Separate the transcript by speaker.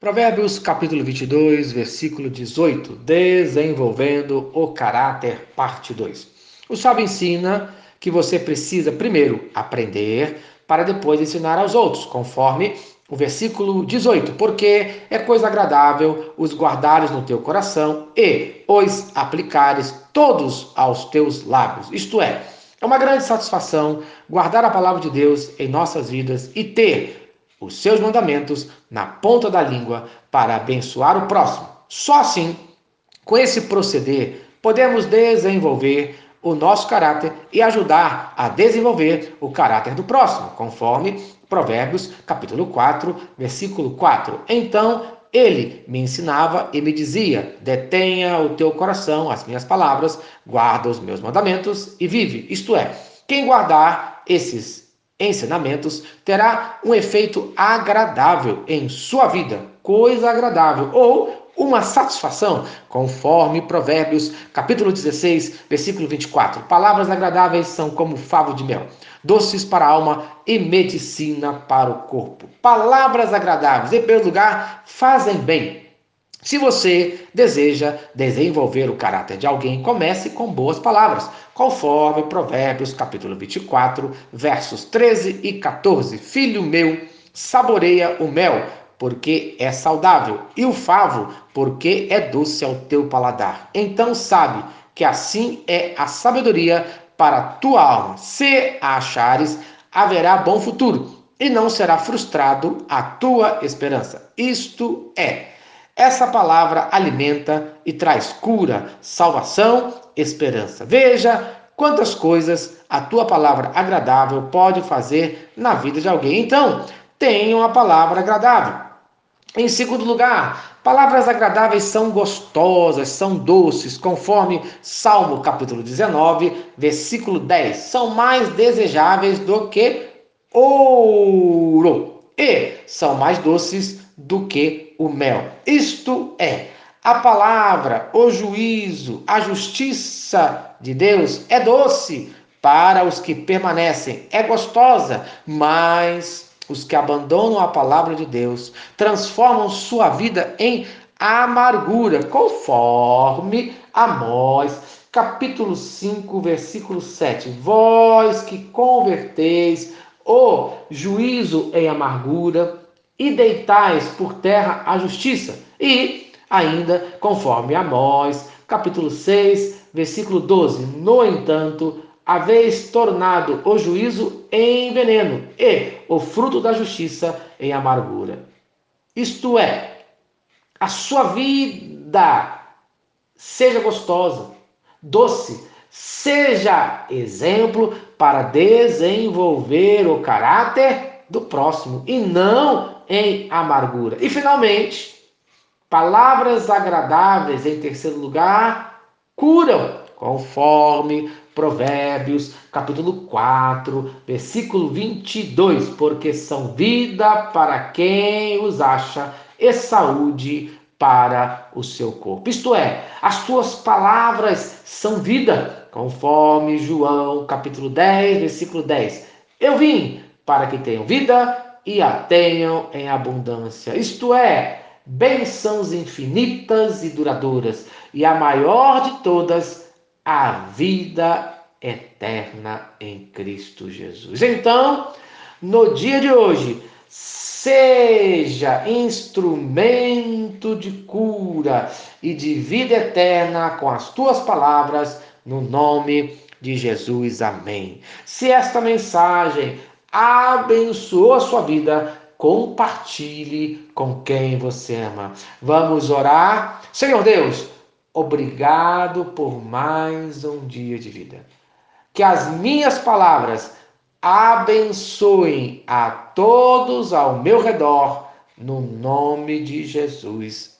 Speaker 1: Provérbios capítulo 22, versículo 18, desenvolvendo o caráter, parte 2. O sábio ensina que você precisa primeiro aprender para depois ensinar aos outros, conforme o versículo 18, porque é coisa agradável os guardares no teu coração e os aplicares todos aos teus lábios. Isto é, é uma grande satisfação guardar a palavra de Deus em nossas vidas e ter os seus mandamentos na ponta da língua para abençoar o próximo. Só assim, com esse proceder, podemos desenvolver o nosso caráter e ajudar a desenvolver o caráter do próximo, conforme Provérbios, capítulo 4, versículo 4. Então, ele me ensinava e me dizia: detenha o teu coração as minhas palavras, guarda os meus mandamentos e vive. Isto é, quem guardar esses ensinamentos terá um efeito agradável em sua vida, coisa agradável ou uma satisfação, conforme Provérbios, capítulo 16, versículo 24. Palavras agradáveis são como favo de mel, doces para a alma e medicina para o corpo. Palavras agradáveis, em primeiro lugar, fazem bem se você deseja desenvolver o caráter de alguém, comece com boas palavras, conforme Provérbios capítulo 24, versos 13 e 14. Filho meu, saboreia o mel, porque é saudável, e o favo, porque é doce ao teu paladar. Então sabe que assim é a sabedoria para tua alma. Se a achares, haverá bom futuro, e não será frustrado a tua esperança. Isto é essa palavra alimenta e traz cura, salvação, esperança. Veja quantas coisas a tua palavra agradável pode fazer na vida de alguém. Então, tenha uma palavra agradável. Em segundo lugar, palavras agradáveis são gostosas, são doces, conforme Salmo capítulo 19, versículo 10. São mais desejáveis do que ouro e são mais doces do que o mel. Isto é, a palavra, o juízo, a justiça de Deus é doce para os que permanecem, é gostosa, mas os que abandonam a palavra de Deus transformam sua vida em amargura, conforme Amós, capítulo 5, versículo 7. Vós que converteis o juízo em amargura, e deitais por terra a justiça. E ainda, conforme Amós, capítulo 6, versículo 12: No entanto, haveis tornado o juízo em veneno e o fruto da justiça em amargura. Isto é, a sua vida seja gostosa, doce, seja exemplo para desenvolver o caráter do próximo e não em amargura. E finalmente, palavras agradáveis em terceiro lugar curam, conforme Provérbios, capítulo 4, versículo 22, porque são vida para quem os acha e saúde para o seu corpo. Isto é, as tuas palavras são vida, conforme João, capítulo 10, versículo 10. Eu vim para que tenham vida e a tenham em abundância. Isto é, bênçãos infinitas e duradouras, e a maior de todas, a vida eterna em Cristo Jesus. Então, no dia de hoje, seja instrumento de cura e de vida eterna com as tuas palavras, no nome de Jesus. Amém. Se esta mensagem abençoou a sua vida, compartilhe com quem você ama. Vamos orar. Senhor Deus, obrigado por mais um dia de vida. Que as minhas palavras abençoem a todos ao meu redor, no nome de Jesus.